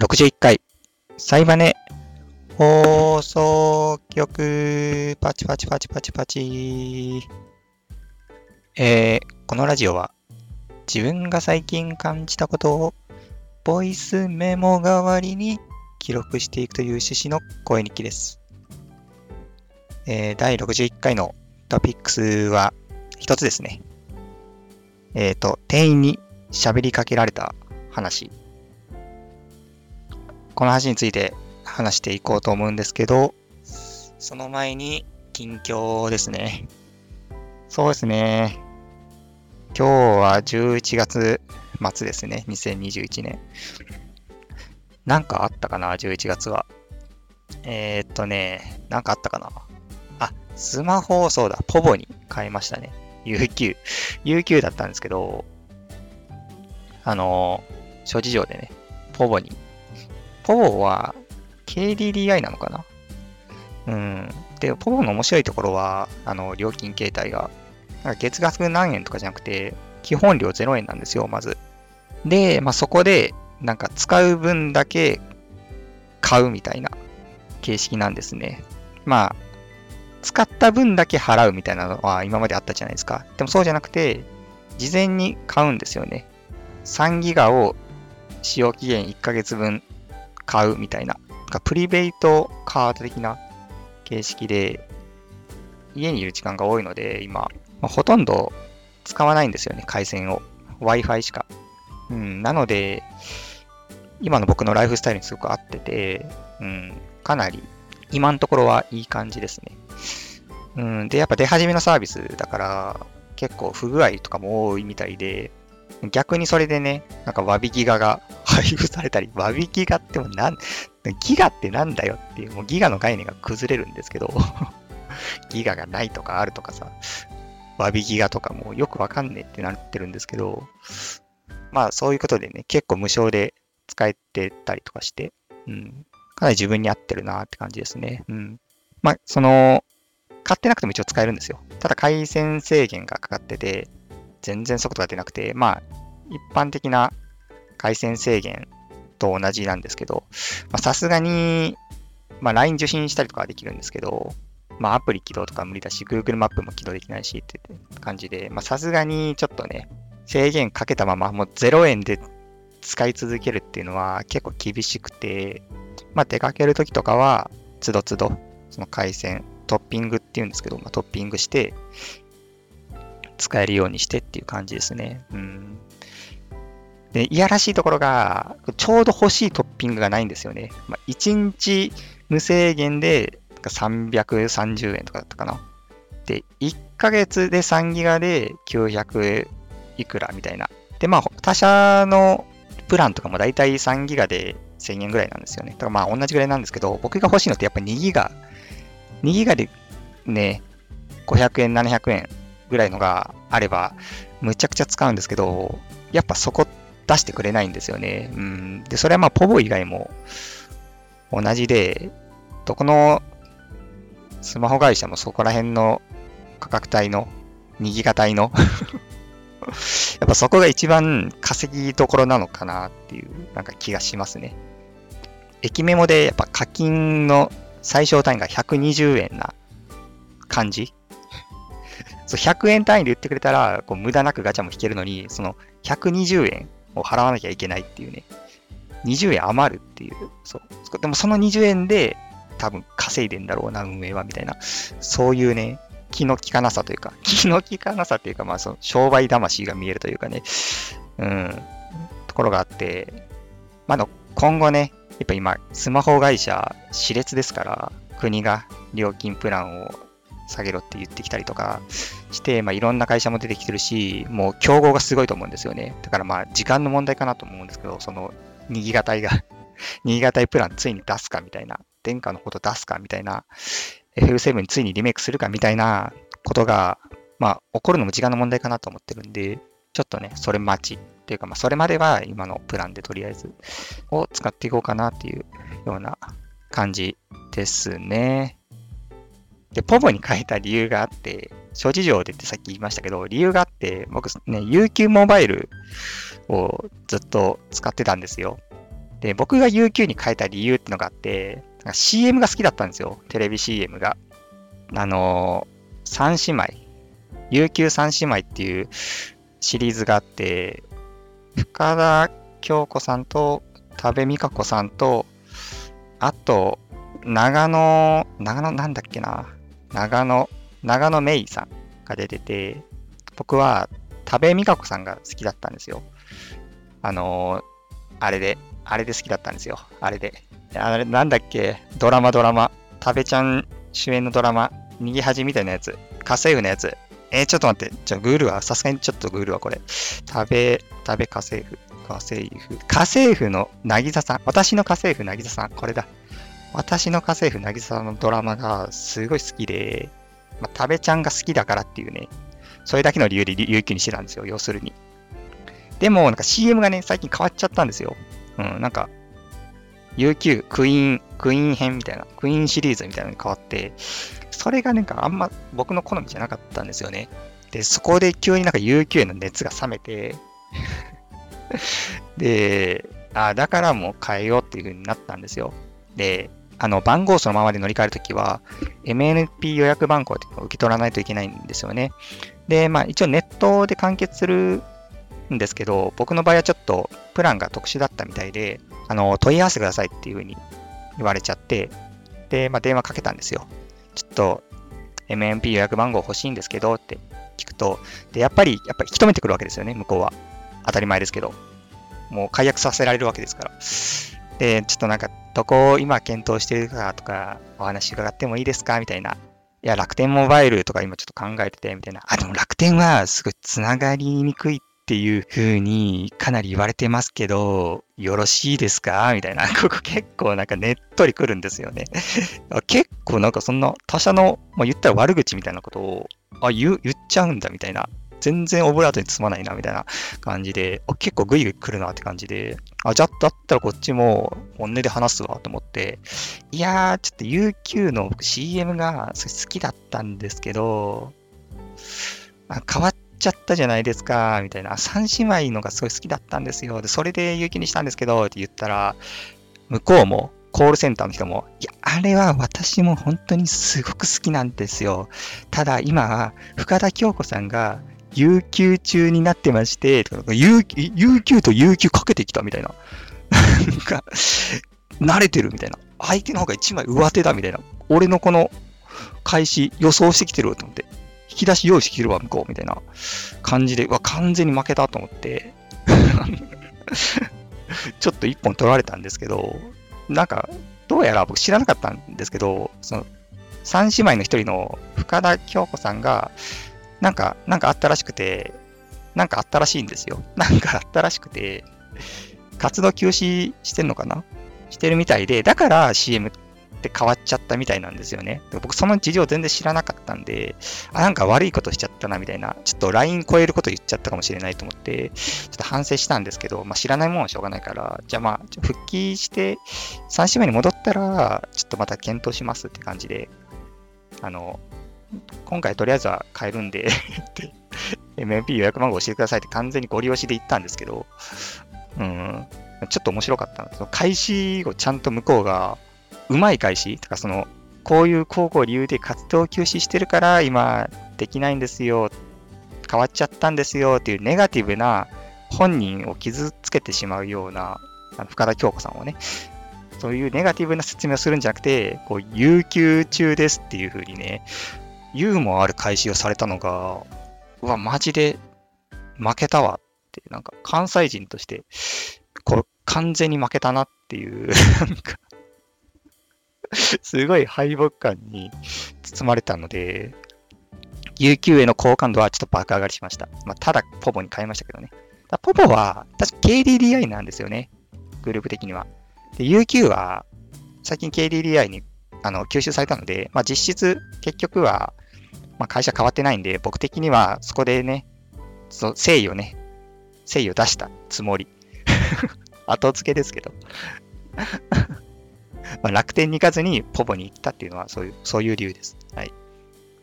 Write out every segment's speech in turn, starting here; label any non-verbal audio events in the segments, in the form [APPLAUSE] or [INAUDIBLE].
61回、サイバネ放送局、パチパチパチパチパチ。えー、このラジオは、自分が最近感じたことを、ボイスメモ代わりに記録していくという趣旨の声日記です。えー、第61回のトピックスは一つですね。えっ、と、店員に喋りかけられた話。この話について話していこうと思うんですけど、その前に近況ですね。そうですね。今日は11月末ですね。2021年。なんかあったかな ?11 月は。えー、っとね、なんかあったかな？あ、スマホ、そうだ、ポボに変えましたね。UQ。UQ だったんですけど、あの、諸事情でね、ポボに。ポボは KDDI なのかな？うん。で、ポボの面白いところは、あの、料金形態が、なんか月額何円とかじゃなくて、基本料0円なんですよ、まず。で、まあ、そこで、なんか使う分だけ買うみたいな形式なんですね。まあ、使った分だけ払うみたいなのは今まであったじゃないですか。でもそうじゃなくて、事前に買うんですよね。3ギガを使用期限1ヶ月分買うみたいな。なプリベイトカード的な形式で、家にいる時間が多いので、今、まあ、ほとんど使わないんですよね、回線を。Wi-Fi しか。うん、なので、今の僕のライフスタイルにすごく合ってて、うん、かなり今のところはいい感じですね。うん、で、やっぱ出始めのサービスだから、結構不具合とかも多いみたいで、逆にそれでね、なんか詫びギガが配布されたり、詫びギガってもなん、ギガってなんだよっていう、もうギガの概念が崩れるんですけど、[LAUGHS] ギガがないとかあるとかさ、詫びギガとかもよくわかんねえってなってるんですけど、まあそういうことでね、結構無償で使えてたりとかして、うん、かなり自分に合ってるなって感じですね。うん。まあ、その、買ってなくても一応使えるんですよ。ただ回線制限がかかってて、全然速度が出なくて、まあ、一般的な回線制限と同じなんですけど、さすがに、まあ、LINE 受信したりとかはできるんですけど、まあ、アプリ起動とか無理だし、Google マップも起動できないしって感じで、ま、さすがにちょっとね、制限かけたまま、もう0円で使い続けるっていうのは結構厳しくて、まあ、出かけるときとかは、つどつど、その回線、トッピングっていうんですけど、まあ、トッピングして、使えるようにしてっていう感じですね。うん。で、いやらしいところが、ちょうど欲しいトッピングがないんですよね。まあ、1日無制限で330円とかだったかな。で、1ヶ月で3ギガで900いくらみたいな。で、まあ、他社のプランとかもだいたい3ギガで1000円ぐらいなんですよね。だからまあ同じぐらいなんですけど、僕が欲しいのってやっぱ2ギガ。2ギガでね、500円、700円ぐらいのがあれば、むちゃくちゃ使うんですけど、やっぱそこって出してくれないんですよね。うん。で、それはまあポボ以外も同じで、どこのスマホ会社もそこら辺の価格帯の、2ギガ帯のやっぱそこが一番稼ぎどころなのかなっていうなんか気がしますね。駅メモでやっぱ課金の最小単位が120円な感じそう ?100 円単位で売ってくれたらこう無駄なくガチャも引けるのに、その120円を払わなきゃいけないっていうね。20円余るっていう。そう。でもその20円で多分稼いでんだろうな、運営は、みたいな。そういうね、気の利かなさというか、[LAUGHS] 気の利かなさというか、まあ、その商売魂が見えるというかね、うん、ところがあって、まあ、今後ね、やっぱ今、スマホ会社、熾烈ですから、国が料金プランを下げろって言ってきたりとかして、まあ、いろんな会社も出てきてるし、もう競合がすごいと思うんですよね。だからまあ、時間の問題かなと思うんですけど、その、2ギガ帯が2ギガ帯プランついに出すかみたいな、電化のこと出すかみたいな、FF7 についにリメイクするかみたいなことが、まあ、起こるのも時間の問題かなと思ってるんで、ちょっとね、それ待ちっていうか、まあ、それまでは今のプランでとりあえずを使っていこうかなっていうような感じですね。で、ポボに変えた理由があって、諸事情でってさっき言いましたけど、理由があって、僕ね、UQ モバイルをずっと使ってたんですよ。で、僕が UQ に変えた理由ってのがあって、CM が好きだったんですよ。テレビ CM が。あのー、三姉妹。UQ 三姉妹っていうシリーズがあって、深田京子さんと多部未華子さんと、あと、長野、長野なんだっけな。長野、長野メイさんが出てて、僕は多部未華子さんが好きだったんですよ。あのー、あれで、あれで好きだったんですよ。あれで。あれ、なんだっけドラマドラマ。多部ちゃん主演のドラマ。逃げ恥みたいなやつ。家政婦のやつ。えー、ちょっと待って。じゃ、グールは、さすがにちょっとグールはこれ。食べ、食べ家政婦。家政婦。家政婦の渚ささん。私の家政婦渚さん。これだ。私の家政婦渚さのドラマがすごい好きで、まあ、食べちゃんが好きだからっていうね、それだけの理由で有給にしてたんですよ、要するに。でも、なんか CM がね、最近変わっちゃったんですよ。うん、なんか、UQ、クイーン、クイーン編みたいな、クイーンシリーズみたいなのに変わって、それがなんかあんま僕の好みじゃなかったんですよね。で、そこで急になんか UQ への熱が冷めてで、あだからもう変えようっていう風になったんですよ。で、あの、番号そのままで乗り換えるときは、MNP 予約番号っていうのを受け取らないといけないんですよね。で、まあ一応ネットで完結するんですけど、僕の場合はちょっとプランが特殊だったみたいで、あの、問い合わせてくださいっていう風に言われちゃって、で、まあ電話かけたんですよ。ちょっと MNP 予約番号欲しいんですけどって聞くと、で、やっぱり、やっぱり引き止めてくるわけですよね、向こうは。当たり前ですけど。もう解約させられるわけですから。で、ちょっとなんか、どこを今検討してるかとか、お話伺ってもいいですか？みたいな。いや、楽天モバイルとか今ちょっと考えてて、みたいな。あ、でも楽天はすごいつながりにくいっていう風にかなり言われてますけど、よろしいですか？みたいな。[LAUGHS] ここ結構なんかねっとりくるんですよね。[LAUGHS] 結構なんかそんな他社の、まあ、言ったら悪口みたいなことを、あ、言言っちゃうんだみたいな。全然オブラートに包まないな、みたいな感じで、結構グイグイ来るなって感じで、あ、じゃあ、だったらこっちも本音で話すわと思って、いやー、ちょっと UQ の CM が好きだったんですけど、あ変わっちゃったじゃないですか、みたいな。三姉妹のがすごい好きだったんですよ。で、それで UQ にしたんですけど、って言ったら、向こうも、コールセンターの人も、いや、あれは私も本当にすごく好きなんですよ。ただ今、深田恭子さんが有給中になってまして、有有給と有給かけてきたみたいな。慣れてるみたいな。相手の方が一枚上手だみたいな。俺のこの開始予想してきてると思って。引き出し用意してきてるわ、向こうみたいな感じで、わ、完全に負けたと思って。[LAUGHS] ちょっと一本取られたんですけど、なんか、どうやら僕知らなかったんですけど、その、三姉妹の一人の深田京子さんが、なんか、なんかあったらしくて、なんかあったらしいんですよ。[LAUGHS] なんかあったらしくて、活動休止してんのかな？してるみたいで、だから CM って変わっちゃったみたいなんですよね。僕その事情全然知らなかったんで、あ、なんか悪いことしちゃったなみたいな、ちょっと LINE 超えること言っちゃったかもしれないと思って、ちょっと反省したんですけど、まあ知らないもんはしょうがないから、じゃあまあ復帰して3週目に戻ったら、ちょっとまた検討しますって感じで、あの、今回とりあえずは変えるんで [LAUGHS] MMP 予約番号教えてくださいって完全にご利用しで言ったんですけど、うん、ちょっと面白かったその開始をちゃんと向こうが、うまい開始とか、その、こういう高校理由で活動休止してるから今できないんですよ、変わっちゃったんですよっていうネガティブな本人を傷つけてしまうような、あの深田京子さんをね、そういうネガティブな説明をするんじゃなくて、こう、有給中ですっていう風にね、ユーモアある開始をされたのが、うわ、マジで負けたわって、なんか関西人として、これ完全に負けたなっていう、[LAUGHS] なんかすごい敗北感に包まれたので、UQ への好感度はちょっと爆上がりしました。まあ、ただ、ポポに変えましたけどね。ポポは、確か KDDI なんですよね。グループ的には。で、UQ は、最近 KDDI にあの吸収されたので、まあ、実質、結局は、まあ、会社変わってないんで、僕的にはそこでね、その誠意をね、誠意を出したつもり。[LAUGHS] 後付けですけど。[LAUGHS] まあ楽天に行かずにポポに行ったっていうのはそういう、そういう理由です。はい。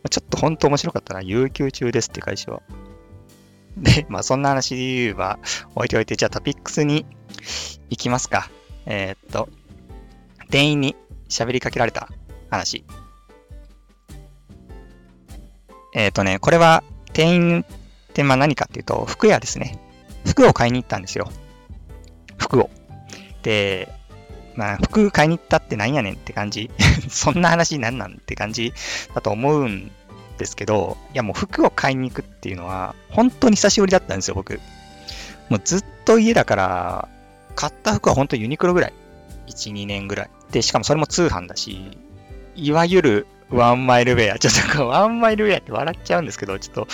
ちょっと本当面白かったな。有給中ですって会社は。で、まあそんな話は置いておいて、じゃあトピックスに行きますか。えー、っと、店員に喋りかけられた話。えっ、とね、これは店員ってまあ何かっていうと、服屋ですね。服を買いに行ったんですよ。服を。で、まあ、服買いに行ったってなんやねんって感じ。[LAUGHS] そんな話なんなんって感じだと思うんですけど、いやもう服を買いに行くっていうのは、本当に久しぶりだったんですよ、僕。もうずっと家だから、買った服は本当ユニクロぐらい。1、2年ぐらい。で、しかもそれも通販だし、いわゆるワンマイルウェア。[LAUGHS] ちょっとワンマイルウェアって笑っちゃうんですけど、ちょっと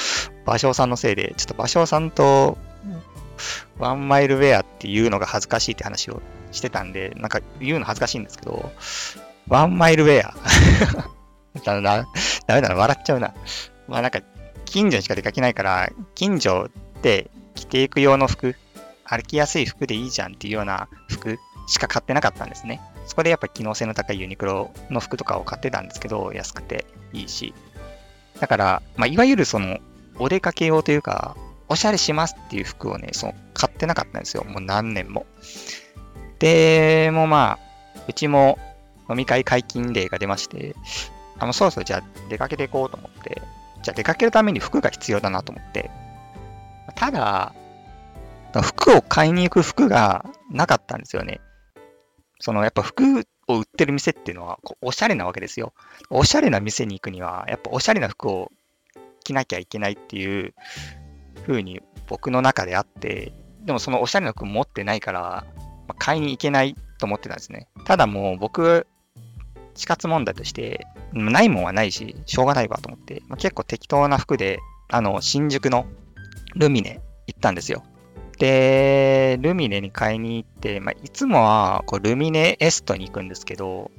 芭蕉さんのせいで、ちょっと芭蕉さんとワンマイルウェアっていうのが恥ずかしいって話をしてたんで、なんか言うの恥ずかしいんですけど、ワンマイルウェア。[LAUGHS] だな、ダメだな、笑っちゃうな。まあなんか、近所にしか出かけないから、近所で着ていく用の服、歩きやすい服でいいじゃんっていうような服しか買ってなかったんですね。そこでやっぱ機能性の高いユニクロの服とかを買ってたんですけど、安くていいし。だから、まあ、いわゆるその、お出かけ用というか、おしゃれしますっていう服をね、その買ってなかったんですよ。もう何年も。で、もまあ、うちも飲み会解禁例が出まして、あの、そろそろじゃあ出かけていこうと思って、じゃあ出かけるために服が必要だなと思って、ただ、服を買いに行く服がなかったんですよね。そのやっぱ服を売ってる店っていうのはこうおしゃれなわけですよ。おしゃれな店に行くには、やっぱおしゃれな服を着なきゃいけないっていう風に僕の中であって、でもそのおしゃれな服持ってないから、ま、買いに行けないと思ってたんですね。ただもう僕、死活問題として、ないもんはないし、しょうがないわと思って、ま、結構適当な服で、あの、新宿のルミネ行ったんですよ。で、ルミネに買いに行って、まあ、いつもはこうルミネエストに行くんですけど、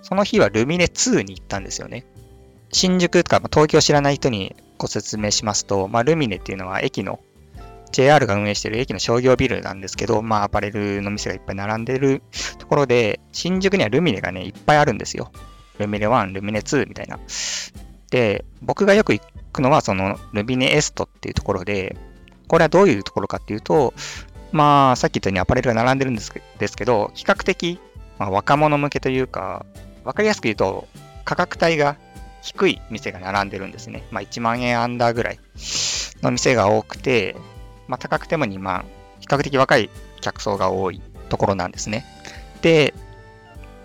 その日はルミネ2に行ったんですよね。新宿とか、まあ、東京知らない人にご説明しますと、まあ、ルミネっていうのは駅の JR が運営している駅の商業ビルなんですけど、まあ、アパレルの店がいっぱい並んでるところで、新宿にはルミネがね、いっぱいあるんですよ。ルミネ1、ルミネ2みたいな。で、僕がよく行くのは、そのルミネエストっていうところで、これはどういうところかっていうと、まあ、さっき言ったようにアパレルが並んでるんですけど、比較的、まあ、若者向けというか、わかりやすく言うと、価格帯が低い店が並んでるんですね。まあ、1万円アンダーぐらいの店が多くて、まあ、高くても2万、比較的若い客層が多いところなんですね。で、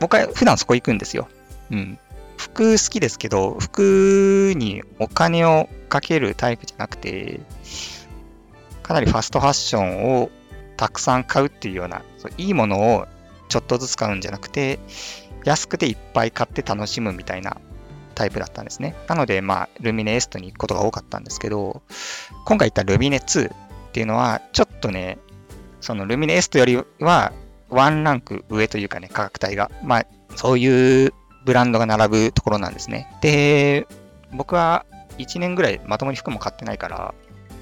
僕は普段そこ行くんですよ。うん。服好きですけど、服にお金をかけるタイプじゃなくて、かなりファストファッションをたくさん買うっていうような、そういいものをちょっとずつ買うんじゃなくて、安くていっぱい買って楽しむみたいなタイプだったんですね。なので、まあ、ルミネエストに行くことが多かったんですけど、今回言ったルミネ2っていうのは、ちょっとね、そのルミネエストよりは、ワンランク上というかね、価格帯が。まあ、そういうブランドが並ぶところなんですね。で、僕は1年ぐらいまともに服も買ってないから、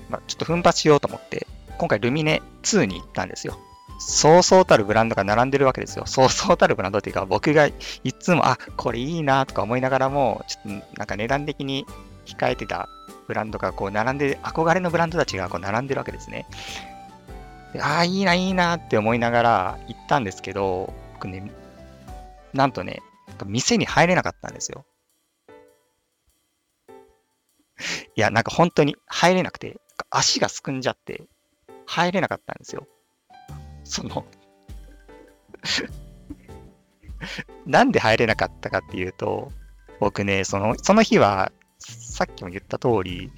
まあ、ちょっと奮発しようと思って、今回ルミネ2に行ったんですよ。そうそうたるブランドが並んでるわけですよ。そうそうたるブランドっていうか、僕がいつも、あ、これいいなとか思いながらも、ちょっとなんか値段的に控えてたブランドがこう並んで、憧れのブランドたちがこう並んでるわけですね。ああ、いいな、いいなって思いながら行ったんですけど、僕ね、なんとね、店に入れなかったんですよ。いや、なんか本当に入れなくて、足がすくんじゃって、入れなかったんですよ。その [LAUGHS] なんで入れなかったかっていうと、僕ね、その、その日は、さっきも言った通り、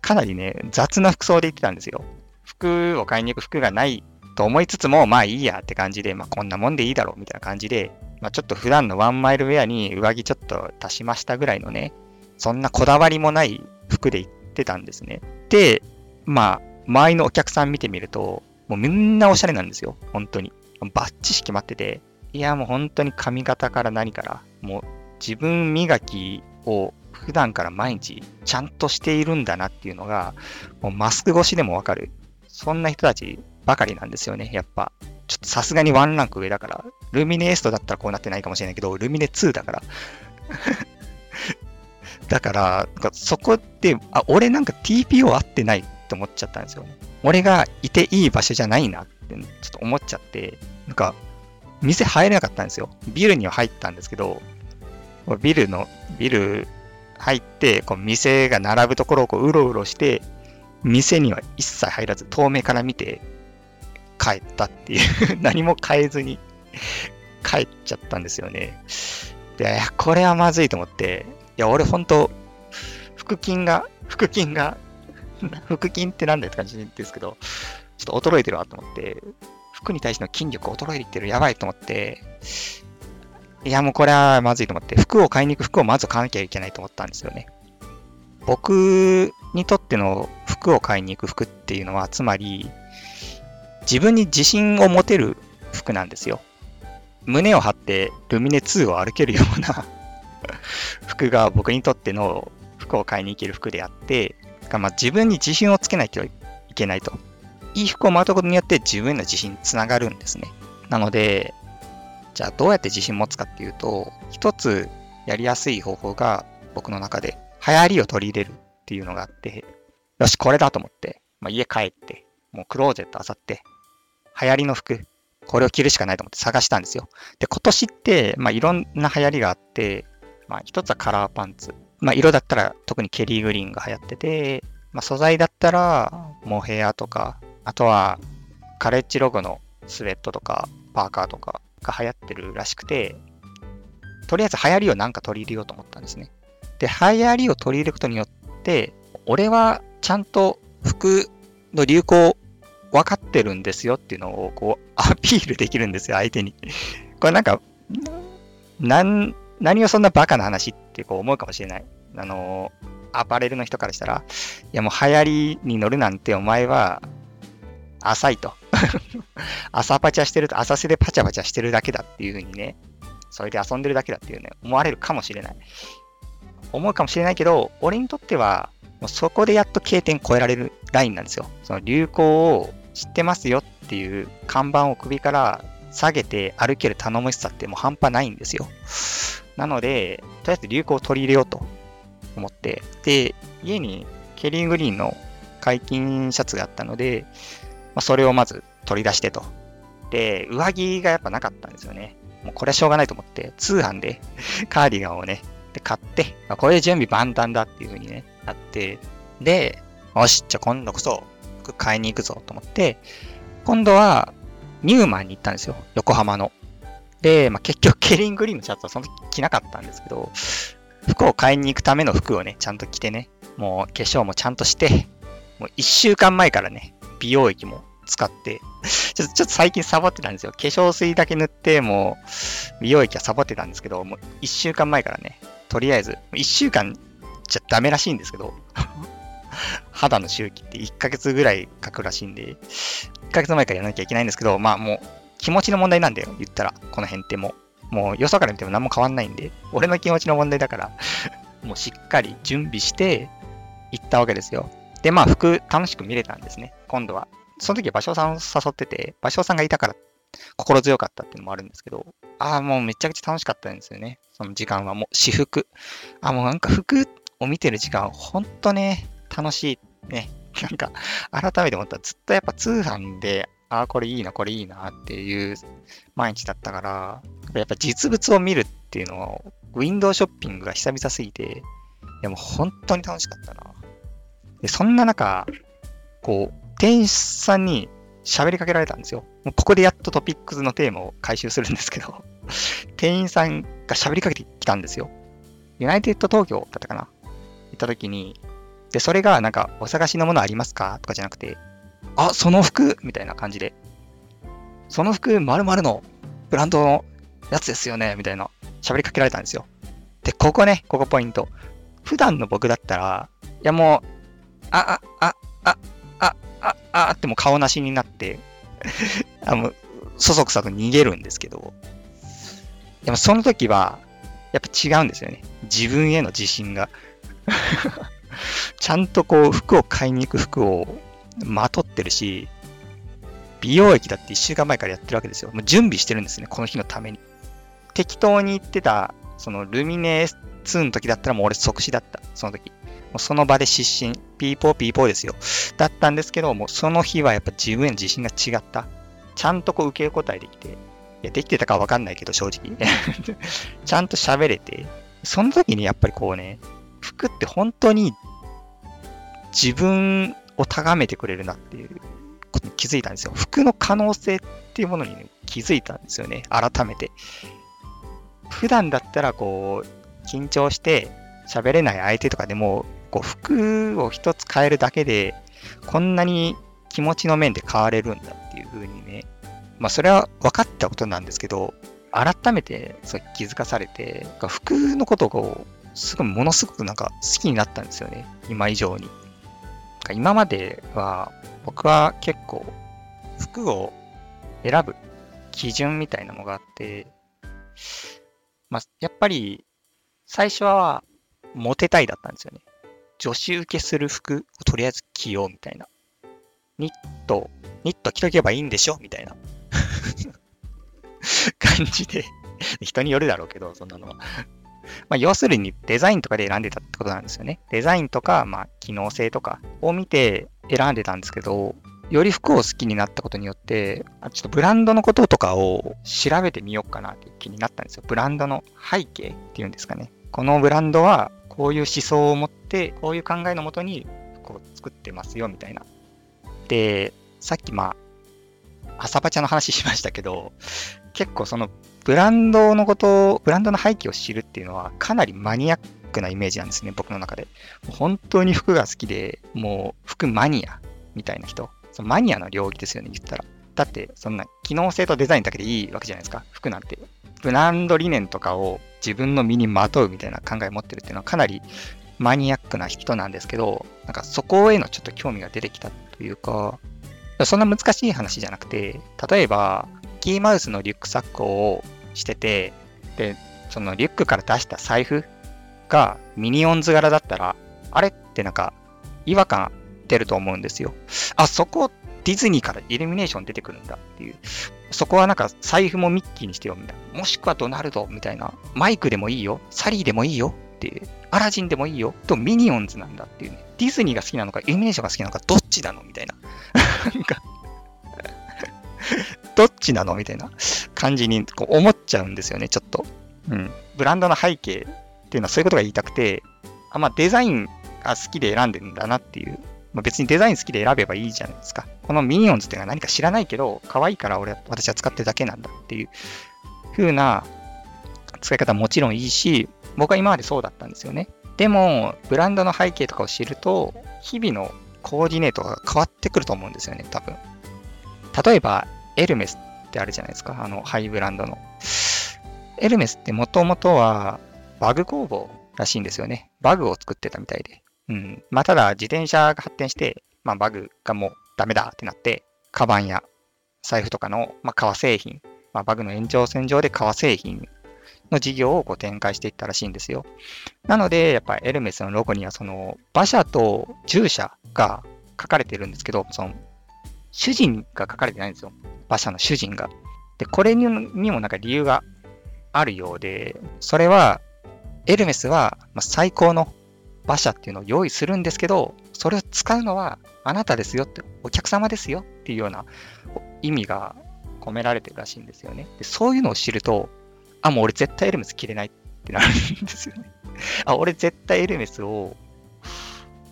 かなりね、雑な服装で行ってたんですよ。服を買いに行く服がないと思いつつも、まあいいやって感じで、まあこんなもんでいいだろうみたいな感じで、まあちょっと普段のワンマイルウェアに上着ちょっと足しましたぐらいのね、そんなこだわりもない服で行ってたんですね。で、まあ、周りのお客さん見てみると、もうみんなおしゃれなんですよ。本当に。バッチシ決まってて。いや、もう本当に髪型から何から、もう自分磨きを普段から毎日ちゃんとしているんだなっていうのが、もうマスク越しでもわかる。そんな人たちばかりなんですよね、やっぱ。ちょっとさすがにワンランク上だから、ルミネエストだったらこうなってないかもしれないけど、ルミネ2だからだから、かそこで、あ、俺なんか TPO 合ってないって思っちゃったんですよ。俺がいていい場所じゃないなって、ちょっと思っちゃって、なんか、店入れなかったんですよ。ビルには入ったんですけど、ビルの、ビル入って、こう店が並ぶところをこううろうろして、店には一切入らず、遠目から見て帰ったっていう [LAUGHS] 何も変えずに帰っちゃったんですよね。で、これはまずいと思って、や、俺ほんと、腹筋が、腹筋が、腹筋ってなんだよって感じですけど、ちょっと衰えてるわと思って、服に対しての筋力衰えてる、やばいと思って、いや、もうこれはまずいと思って、服を買いに行く服をまず買わなきゃいけないと思ったんですよね。僕にとっての服を買いに行く服っていうのは、つまり、自分に自信を持てる服なんですよ。胸を張ってルミネ2を歩けるような服が僕にとっての服を買いに行ける服であって、まあ、自分に自信をつけないといけないと。いい服をまとうことによって自分への自信につながるんですね。なので、じゃあどうやって自信持つかっていうと、一つやりやすい方法が僕の中で流行りを取り入れるっていうのがあって、よし、これだと思って、まあ、家帰って、もうクローゼット漁って、流行りの服、これを着るしかないと思って探したんですよ。で、今年って、まあ、いろんな流行りがあって、まあ、一つはカラーパンツ。まあ、色だったら特にケリーグリーンが流行ってて、まあ、素材だったらモヘアとか、あとはカレッジロゴのスウェットとかパーカーとかが流行ってるらしくて、とりあえず流行りをなんか取り入れようと思ったんですね。で、流行りを取り入れることによって、俺はちゃんと服の流行分かってるんですよっていうのをこうアピールできるんですよ、相手に。これなんか、なん何をそんなバカな話ってこう思うかもしれない。あの、アパレルの人からしたら、いやもう流行りに乗るなんてお前は浅いと。[LAUGHS] 朝パチャしてると、浅瀬でパチャパチャしてるだけだっていう風にね、それで遊んでるだけだっていうね、思われるかもしれない。思うかもしれないけど、俺にとっては、もうそこでやっと K 点超えられるラインなんですよ。その流行を知ってますよっていう看板を首から下げて歩ける頼もしさってもう半端ないんですよ。なので、とりあえず流行を取り入れようと思って、で、家にケリーグリーンの解禁シャツがあったので、まあ、それをまず取り出してと。で、上着がやっぱなかったんですよね。もうこれはしょうがないと思って、通販で [LAUGHS] カーディガンをね、で買って、まあ、これで準備万端だっていう風にね、なって、で、よし、じゃあ今度こそ服買いに行くぞと思って、今度はニューマンに行ったんですよ。横浜の。で、まあ、結局ケリングリーンのシャツはその時着なかったんですけど、服を買いに行くための服をね、ちゃんと着てね、もう化粧もちゃんとして、もう一週間前からね、美容液も使って、ちょっと、ちょっと最近サボってたんですよ。化粧水だけ塗って、もう、美容液はサボってたんですけど、もう一週間前からね、とりあえず、一週間じゃダメらしいんですけど、[LAUGHS] 肌の周期って1ヶ月ぐらい書くらしいんで、1ヶ月前からやらなきゃいけないんですけど、まあもう気持ちの問題なんだよ、言ったら、この辺ってもう。もうよそから見ても何も変わんないんで、俺の気持ちの問題だから [LAUGHS] もうしっかり準備して行ったわけですよ。で、まあ服楽しく見れたんですね、今度は。その時は芭蕉さんを誘ってて、芭蕉さんがいたから心強かったっていうのもあるんですけど、ああ、もうめちゃくちゃ楽しかったんですよね。その時間はもう私服。あもうなんか服を見てる時間、ほんとね、楽しい。ね。なんか、改めて思ったらずっとやっぱ通販で、ああ、これいいな、これいいなっていう毎日だったから、やっぱ実物を見るっていうのは、ウィンドウショッピングが久々すぎて、でも本当に楽しかったな。で、そんな中、こう、店員さんに喋りかけられたんですよ。もうここでやっとトピックスのテーマを回収するんですけど、店員さんが喋りかけてきたんですよ。ユナイテッド東京だったかな行った時に、で、それがなんか、お探しのものありますか？とかじゃなくて、あ、その服みたいな感じで、その服〇〇のブランドのやつですよねみたいな喋りかけられたんですよ。で、ここね、ここポイント。普段の僕だったら、いやもう、あ、あ、あ、あ、あ、あ、あっても顔なしになって [LAUGHS] あの、そそくさと逃げるんですけど、でもその時は、やっぱ違うんですよね。自分への自信が [LAUGHS] ちゃんとこう、服を買いに行く服をまとってるし、美容液だって1週間前からやってるわけですよ。もう準備してるんですね、この日のために。適当に言ってた、そのルミネ2の時だったらもう俺即死だった、その時。もうその場で失神、ピーポーピーポーですよ。だったんですけど、もうその日はやっぱ自分への自信が違った。ちゃんとこう受け答えできて、いや、できてたかわかんないけど、正直。[LAUGHS] ちゃんと喋れて、その時にやっぱりこうね、服って本当に自分を高めてくれるなっていうことに気づいたんですよ。服の可能性っていうものに、ね、気づいたんですよね。改めて。普段だったらこう、緊張して喋れない相手とかでも、こう服を一つ変えるだけで、こんなに気持ちの面で変われるんだっていう風にね、まあそれは分かったことなんですけど、改めてそう気づかされて、服のことをすごいものすごくなんか好きになったんですよね。今以上に。今までは僕は結構服を選ぶ基準みたいなのがあって、まあ、やっぱり最初はモテたいだったんですよね。女子受けする服をとりあえず着ようみたいな。ニット、ニット着とけばいいんでしょみたいな [LAUGHS] 感じで人によるだろうけど、そんなのはまあ、要するにデザインとかで選んでたってことなんですよね。デザインとか、まあ、機能性とかを見て選んでたんですけど、より服を好きになったことによって、ちょっとブランドのこととかを調べてみようかなって気になったんですよ。ブランドの背景っていうんですかね。このブランドはこういう思想を持って、こういう考えのもとにこう作ってますよみたいな。で、さっきまあ、朝バチャの話しましたけど、結構そのブランドのことを、ブランドの背景を知るっていうのはかなりマニアックなイメージなんですね、僕の中で。本当に服が好きで、もう服マニアみたいな人。そのマニアの領域ですよね、言ったら。だって、そんな機能性とデザインだけでいいわけじゃないですか、服なんて。ブランド理念とかを自分の身にまとうみたいな考えを持ってるっていうのはかなりマニアックな人なんですけど、なんかそこへのちょっと興味が出てきたというか、そんな難しい話じゃなくて、例えば、キーマウスのリュックサックをしてて、で、そのリュックから出した財布がミニオンズ柄だったら、あれってなんか違和感出ると思うんですよ。あ、そこディズニーからイルミネーション出てくるんだっていう。そこはなんか財布もミッキーにしてよみたいな。もしくはドナルドみたいな。マイクでもいいよ。サリーでもいいよっていう。アラジンでもいいよ。とミニオンズなんだっていうね。ディズニーが好きなのか、イルミネーションが好きなのか、どっちなのみたいな。なんかどっちなの？みたいな感じにこう思っちゃうんですよね、ちょっと。うん。ブランドの背景っていうのはそういうことが言いたくて、あまあ、デザインが好きで選んでるんだなっていう。まあ、別にデザイン好きで選べばいいじゃないですか。このミニオンズっていうのは何か知らないけど、可愛いから俺私は使ってるだけなんだっていう風な使い方ももちろんいいし、僕は今までそうだったんですよね。でも、ブランドの背景とかを知ると、日々のコーディネートが変わってくると思うんですよね、多分。例えば、エルメスってあるじゃないですか。あの、ハイブランドの。エルメスってもともとはバグ工房らしいんですよね。バグを作ってたみたいで。うん。まあ、ただ、自転車が発展して、まあ、バグがもうダメだってなって、カバンや財布とかの、まあ、革製品、まあ、バグの延長線上で革製品の事業をこう展開していったらしいんですよ。なので、やっぱりエルメスのロゴには、その、馬車と従者が書かれてるんですけど、その、主人が書かれてないんですよ。馬車の主人が。で、これにもなんか理由があるようで、それは、エルメスは最高の馬車っていうのを用意するんですけど、それを使うのはあなたですよって、お客様ですよっていうような意味が込められてるらしいんですよね。でそういうのを知ると、あ、もう俺絶対エルメス着れないってなるんですよね。あ、俺絶対エルメスを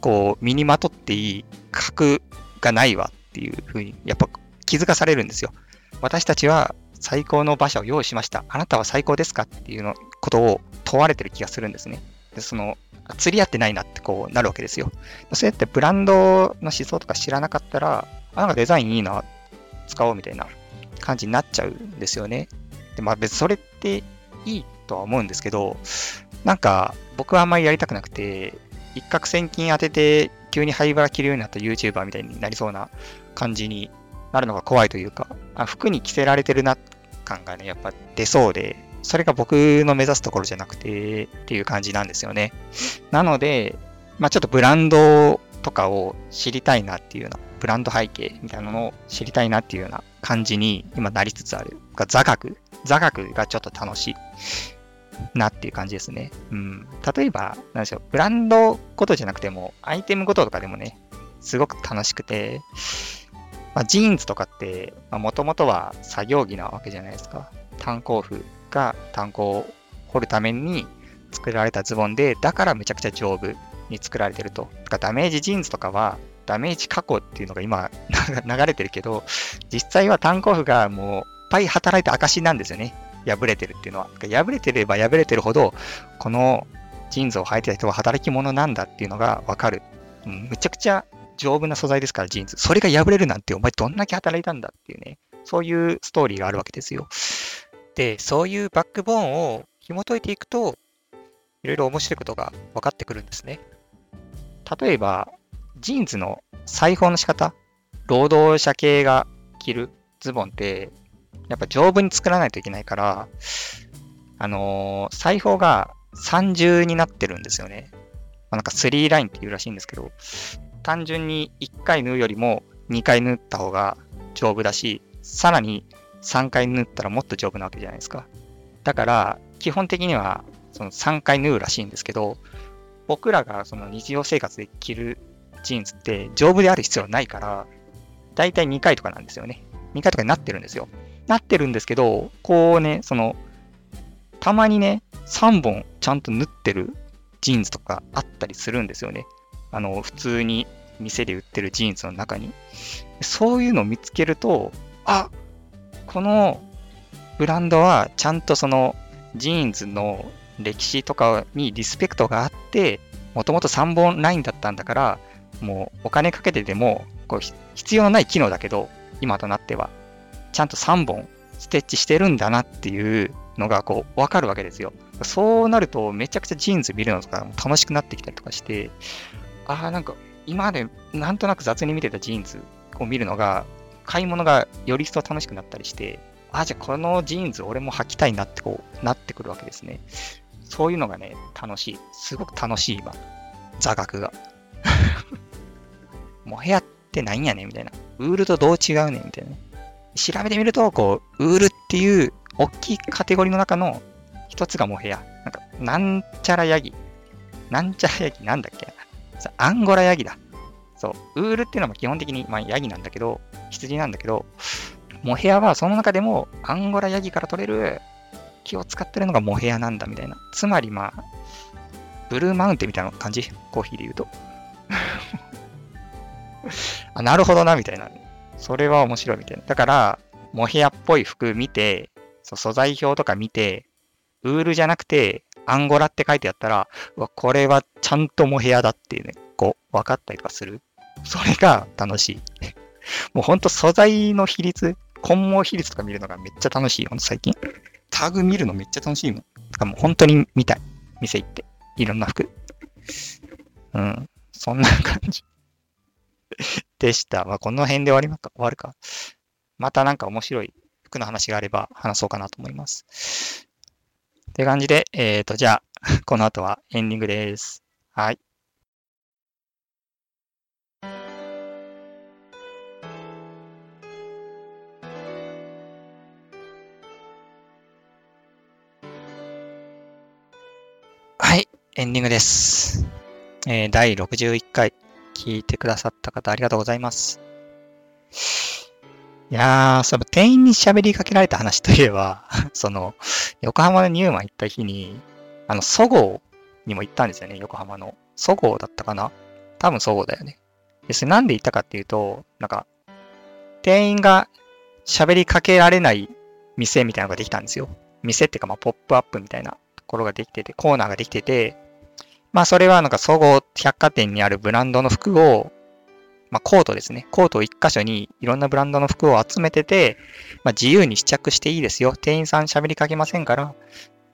こう身にまとっていい格がないわっていうふうに、やっぱ気づかされるんですよ。私たちは最高の馬車を用意しました。あなたは最高ですかっていうのことを問われてる気がするんですね。でその釣り合ってないなってこうなるわけですよ。そうやってブランドの思想とか知らなかったら、あ、なんかデザインいいな、使おうみたいな感じになっちゃうんですよね。で、まあ別にそれっていいとは思うんですけど、なんか僕はあんまりやりたくなくて、一攫千金当てて急に灰原着るようになった YouTuber みたいになりそうな感じになるのが怖いというか、あ服に着せられてるな感がね、やっぱ出そうで、それが僕の目指すところじゃなくてっていう感じなんですよね。なので、まあちょっとブランドとかを知りたいなっていうような、ブランド背景みたいなのを知りたいなっていうような感じに今なりつつある。座学。座学がちょっと楽しいなっていう感じですね。うん。例えば、なんでしょう、ブランドごとじゃなくても、アイテムごととかでもね、すごく楽しくて、まあ、ジーンズとかって、もともとは作業着なわけじゃないですか。炭鉱夫が炭鉱を掘るために作られたズボンで、だからめちゃくちゃ丈夫に作られてると。だからダメージジーンズとかは、ダメージ加工っていうのが今 [LAUGHS] 流れてるけど、実際は炭鉱夫がもういっぱい働いた証なんですよね。破れてるっていうのは。破れてれば破れてるほど、このジーンズを履いてた人は働き者なんだっていうのがわかる。むちゃくちゃ丈夫な素材ですから、ジーンズ。それが破れるなんて、お前どんだけ働いたんだっていうね。そういうストーリーがあるわけですよ。で、そういうバックボーンを紐解いていくと、いろいろ面白いことが分かってくるんですね。例えば、ジーンズの裁縫の仕方、労働者系が着るズボンって、やっぱ丈夫に作らないといけないから、あのー、裁縫が三重になってるんですよね。ま、なんか3ラインっていうらしいんですけど、単純に1回縫うよりも2回縫った方が丈夫だし、さらに3回縫ったらもっと丈夫なわけじゃないですか。だから、基本的にはその3回縫うらしいんですけど、僕らがその日常生活で着るジーンズって丈夫である必要はないから、だいたい2回とかなんですよね。2回とかになってるんですよ。なってるんですけど、こうね、その、たまにね、3本ちゃんと縫ってるジーンズとかあったりするんですよね。あの、普通に店で売ってるジーンズの中に。そういうのを見つけると、あこのブランドはちゃんとそのジーンズの歴史とかにリスペクトがあって、もともと3本ラインだったんだから、もうお金かけてでもこう必要のない機能だけど、今となっては、ちゃんと3本ステッチしてるんだなっていうのがこうわかるわけですよ。そうなるとめちゃくちゃジーンズ見るのとか楽しくなってきたりとかして、ああ、なんか今までなんとなく雑に見てたジーンズを見るのが、買い物がより一層楽しくなったりして、ああ、じゃあこのジーンズ俺も履きたいなってこうなってくるわけですね。そういうのがね、楽しい。すごく楽しい今。座学が。モヘアってないんやねみたいな。ウールとどう違うねんみたいな。調べてみると、こう、ウールっていう大きいカテゴリーの中の一つがモヘア。なんか、なんちゃらヤギ。なんちゃらヤギなんだっけ？アンゴラヤギだ。そう。ウールっていうのは基本的に、まあ、ヤギなんだけど、羊なんだけど、モヘアはその中でもアンゴラヤギから取れる木を使ってるのがモヘアなんだみたいな。つまりまあ、ブルーマウンテンみたいな感じ？コーヒーで言うと。[LAUGHS] あ、なるほどな、みたいな。それは面白いみたいな。だから、モヘアっぽい服見て、そう素材表とか見て、ウールじゃなくて、アンゴラって書いてあったら、うわ、これはちゃんとモヘアだっていうね、こう、分かったりとかする。それが楽しい。[LAUGHS] もうほんと素材の比率、混毛比率とか見るのがめっちゃ楽しい。ほんと最近。タグ見るのめっちゃ楽しいもん。かもう本当に見たい。店行って。いろんな服。うん。そんな感じ [LAUGHS] でした。まあ、この辺で終わりますか終わるか。またなんか面白い服の話があれば話そうかなと思います。って感じで、えっ、ー、と、じゃあ、[LAUGHS] この後はエンディングです。はい。はい、エンディングです。えー、第61回聞いてくださった方ありがとうございます。いやー、その店員に喋りかけられた話といえば、[LAUGHS] その、横浜のニューマン行った日に、あの、そごうにも行ったんですよね、横浜の。そごうだったかな？多分そごうだよね。で、それなんで行ったかっていうと、なんか、店員が喋りかけられない店みたいなのができたんですよ。店っていうか、まあ、ポップアップみたいなところができてて、コーナーができてて、まあそれはなんか総合百貨店にあるブランドの服を、まあコートですね。コートを一箇所にいろんなブランドの服を集めてて、まあ自由に試着していいですよ。店員さん喋りかけませんから、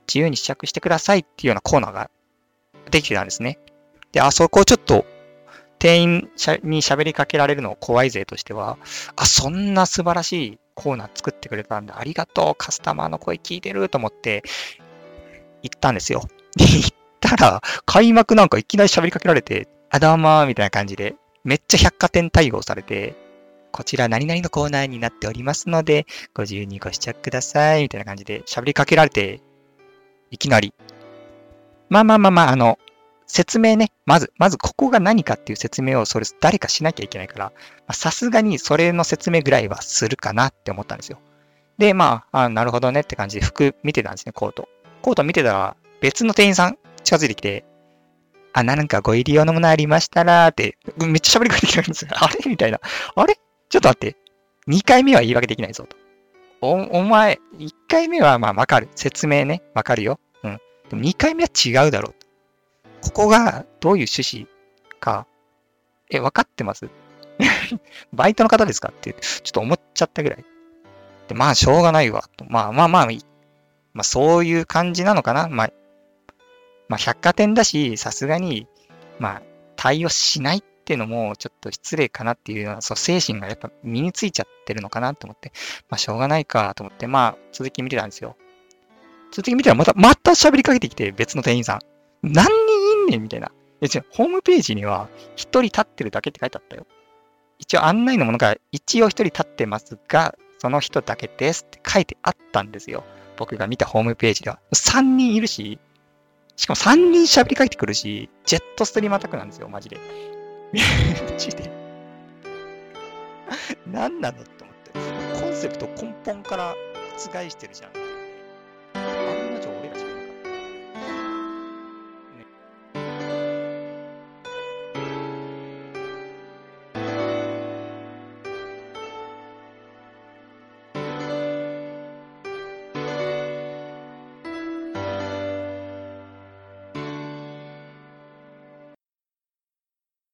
自由に試着してくださいっていうようなコーナーができてたんですね。で、あそこをちょっと店員に喋りかけられるの怖い勢としては、あ、そんな素晴らしいコーナー作ってくれたんだ。ありがとう。カスタマーの声聞いてると思って行ったんですよ。[LAUGHS] 行ったら、開幕なんかいきなり喋りかけられて、あ、どうもみたいな感じで、めっちゃ百貨店対応されて、こちら何々のコーナーになっておりますので、ご自由にご試着ください、みたいな感じで喋りかけられて、いきなり。まあまあまあまあ、あの、説明ね、まず、まずここが何かっていう説明をそれ誰かしなきゃいけないから、さすがにそれの説明ぐらいはするかなって思ったんですよ。で、まあ、あなるほどねって感じで服見てたんですね、コート。コート見てたら別の店員さん近づいてきて、あ、なんかご入り用のものありましたらって、めっちゃ喋りかけてきたんですよ。[LAUGHS] あれ？みたいな。あれ？ちょっと待って。2回目は言い訳できないぞと。お、お前、1回目はまあわかる。説明ね。わかるよ。うん。でも2回目は違うだろう。ここがどういう趣旨か、え、分かってます？[LAUGHS] バイトの方ですか？って、ちょっと思っちゃったぐらい。で、まあ、しょうがないわ。まあまあまあ、まあ、そういう感じなのかな。まあ、まあ、百貨店だし、さすがに、まあ、対応しないっていうのも、ちょっと失礼かなっていうような、そう、精神がやっぱ身についちゃってるのかなと思って、まあ、しょうがないかと思って、まあ、続き見てたんですよ。続き見てたら、また、また喋りかけてきて、別の店員さん。何人いんねんみたいな。いや、ホームページには、一人立ってるだけって書いてあったよ。一応案内のものが、一応一人立ってますが、その人だけですって書いてあったんですよ。僕が見たホームページでは。3人いるし、しかも3人喋りかけてくるし、ジェットストリームアタックなんですよ、マジで。[LAUGHS] マジで。何なのって思って。コンセプト根本から覆してるじゃん。